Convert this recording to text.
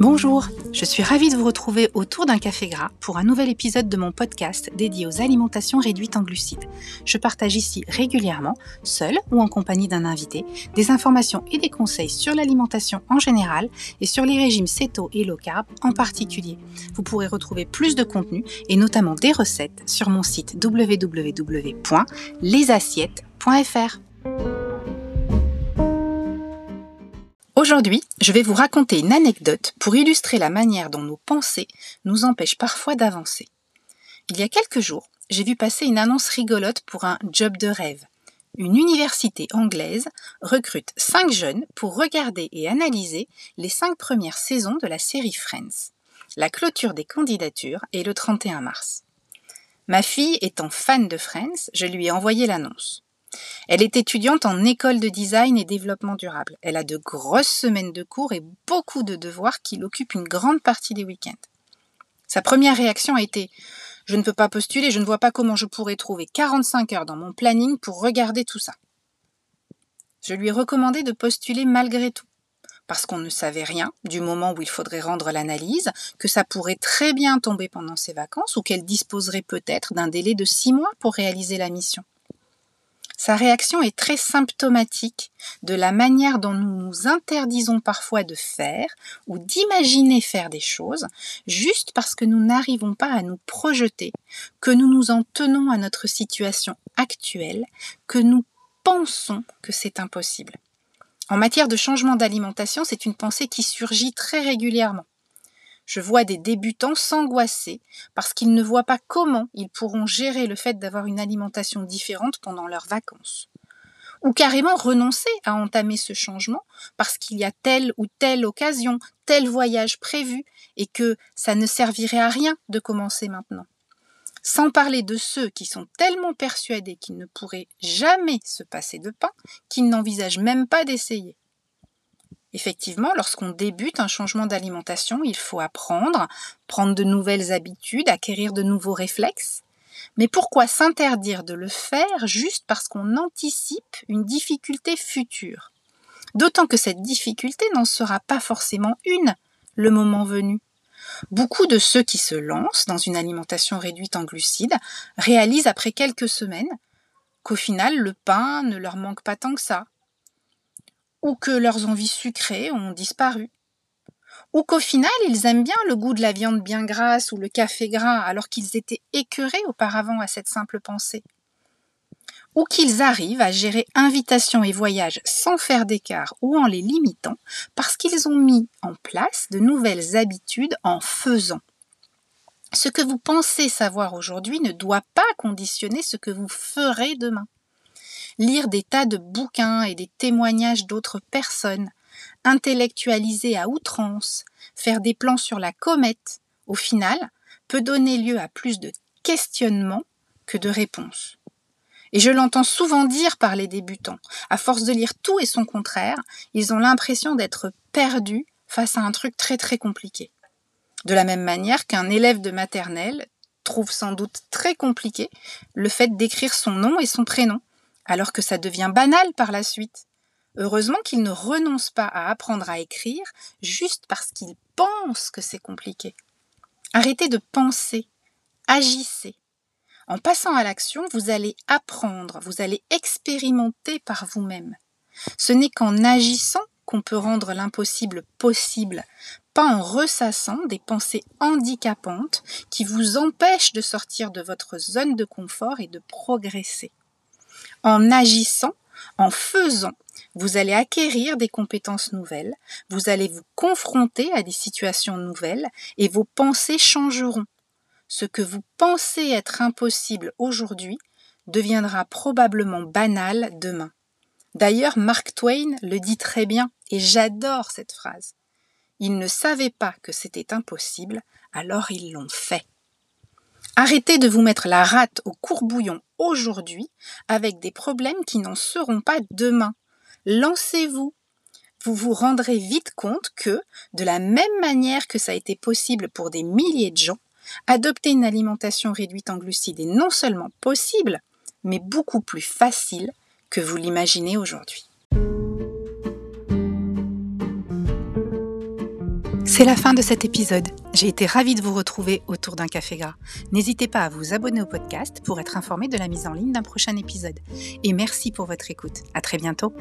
Bonjour, je suis ravie de vous retrouver autour d'un café gras pour un nouvel épisode de mon podcast dédié aux alimentations réduites en glucides. Je partage ici régulièrement, seul ou en compagnie d'un invité, des informations et des conseils sur l'alimentation en général et sur les régimes céto et low carb en particulier. Vous pourrez retrouver plus de contenu et notamment des recettes sur mon site www.lesassiettes.fr. Aujourd'hui, je vais vous raconter une anecdote pour illustrer la manière dont nos pensées nous empêchent parfois d'avancer. Il y a quelques jours, j'ai vu passer une annonce rigolote pour un job de rêve. Une université anglaise recrute cinq jeunes pour regarder et analyser les cinq premières saisons de la série Friends. La clôture des candidatures est le 31 mars. Ma fille étant fan de Friends, je lui ai envoyé l'annonce. Elle est étudiante en école de design et développement durable. Elle a de grosses semaines de cours et beaucoup de devoirs qui l'occupent une grande partie des week-ends. Sa première réaction a été Je ne peux pas postuler, je ne vois pas comment je pourrais trouver 45 heures dans mon planning pour regarder tout ça. Je lui ai recommandé de postuler malgré tout, parce qu'on ne savait rien du moment où il faudrait rendre l'analyse, que ça pourrait très bien tomber pendant ses vacances ou qu'elle disposerait peut-être d'un délai de six mois pour réaliser la mission. Sa réaction est très symptomatique de la manière dont nous nous interdisons parfois de faire ou d'imaginer faire des choses juste parce que nous n'arrivons pas à nous projeter, que nous nous en tenons à notre situation actuelle, que nous pensons que c'est impossible. En matière de changement d'alimentation, c'est une pensée qui surgit très régulièrement. Je vois des débutants s'angoisser parce qu'ils ne voient pas comment ils pourront gérer le fait d'avoir une alimentation différente pendant leurs vacances. Ou carrément renoncer à entamer ce changement parce qu'il y a telle ou telle occasion, tel voyage prévu et que ça ne servirait à rien de commencer maintenant. Sans parler de ceux qui sont tellement persuadés qu'ils ne pourraient jamais se passer de pain qu'ils n'envisagent même pas d'essayer. Effectivement, lorsqu'on débute un changement d'alimentation, il faut apprendre, prendre de nouvelles habitudes, acquérir de nouveaux réflexes. Mais pourquoi s'interdire de le faire juste parce qu'on anticipe une difficulté future? D'autant que cette difficulté n'en sera pas forcément une le moment venu. Beaucoup de ceux qui se lancent dans une alimentation réduite en glucides réalisent après quelques semaines qu'au final le pain ne leur manque pas tant que ça, ou que leurs envies sucrées ont disparu, ou qu'au final ils aiment bien le goût de la viande bien grasse ou le café gras alors qu'ils étaient écœurés auparavant à cette simple pensée, ou qu'ils arrivent à gérer invitation et voyage sans faire d'écart ou en les limitant parce qu'ils ont mis en place de nouvelles habitudes en faisant. Ce que vous pensez savoir aujourd'hui ne doit pas conditionner ce que vous ferez demain lire des tas de bouquins et des témoignages d'autres personnes, intellectualiser à outrance, faire des plans sur la comète, au final, peut donner lieu à plus de questionnements que de réponses. Et je l'entends souvent dire par les débutants. À force de lire tout et son contraire, ils ont l'impression d'être perdus face à un truc très très compliqué. De la même manière qu'un élève de maternelle trouve sans doute très compliqué le fait d'écrire son nom et son prénom alors que ça devient banal par la suite. Heureusement qu'il ne renonce pas à apprendre à écrire juste parce qu'il pense que c'est compliqué. Arrêtez de penser, agissez. En passant à l'action, vous allez apprendre, vous allez expérimenter par vous-même. Ce n'est qu'en agissant qu'on peut rendre l'impossible possible, pas en ressassant des pensées handicapantes qui vous empêchent de sortir de votre zone de confort et de progresser. En agissant, en faisant, vous allez acquérir des compétences nouvelles, vous allez vous confronter à des situations nouvelles et vos pensées changeront. Ce que vous pensez être impossible aujourd'hui deviendra probablement banal demain. D'ailleurs, Mark Twain le dit très bien et j'adore cette phrase. Ils ne savaient pas que c'était impossible, alors ils l'ont fait. Arrêtez de vous mettre la rate au courbouillon aujourd'hui avec des problèmes qui n'en seront pas demain. Lancez-vous. Vous vous rendrez vite compte que, de la même manière que ça a été possible pour des milliers de gens, adopter une alimentation réduite en glucides est non seulement possible, mais beaucoup plus facile que vous l'imaginez aujourd'hui. C'est la fin de cet épisode. J'ai été ravie de vous retrouver autour d'un café gras. N'hésitez pas à vous abonner au podcast pour être informé de la mise en ligne d'un prochain épisode. Et merci pour votre écoute. À très bientôt.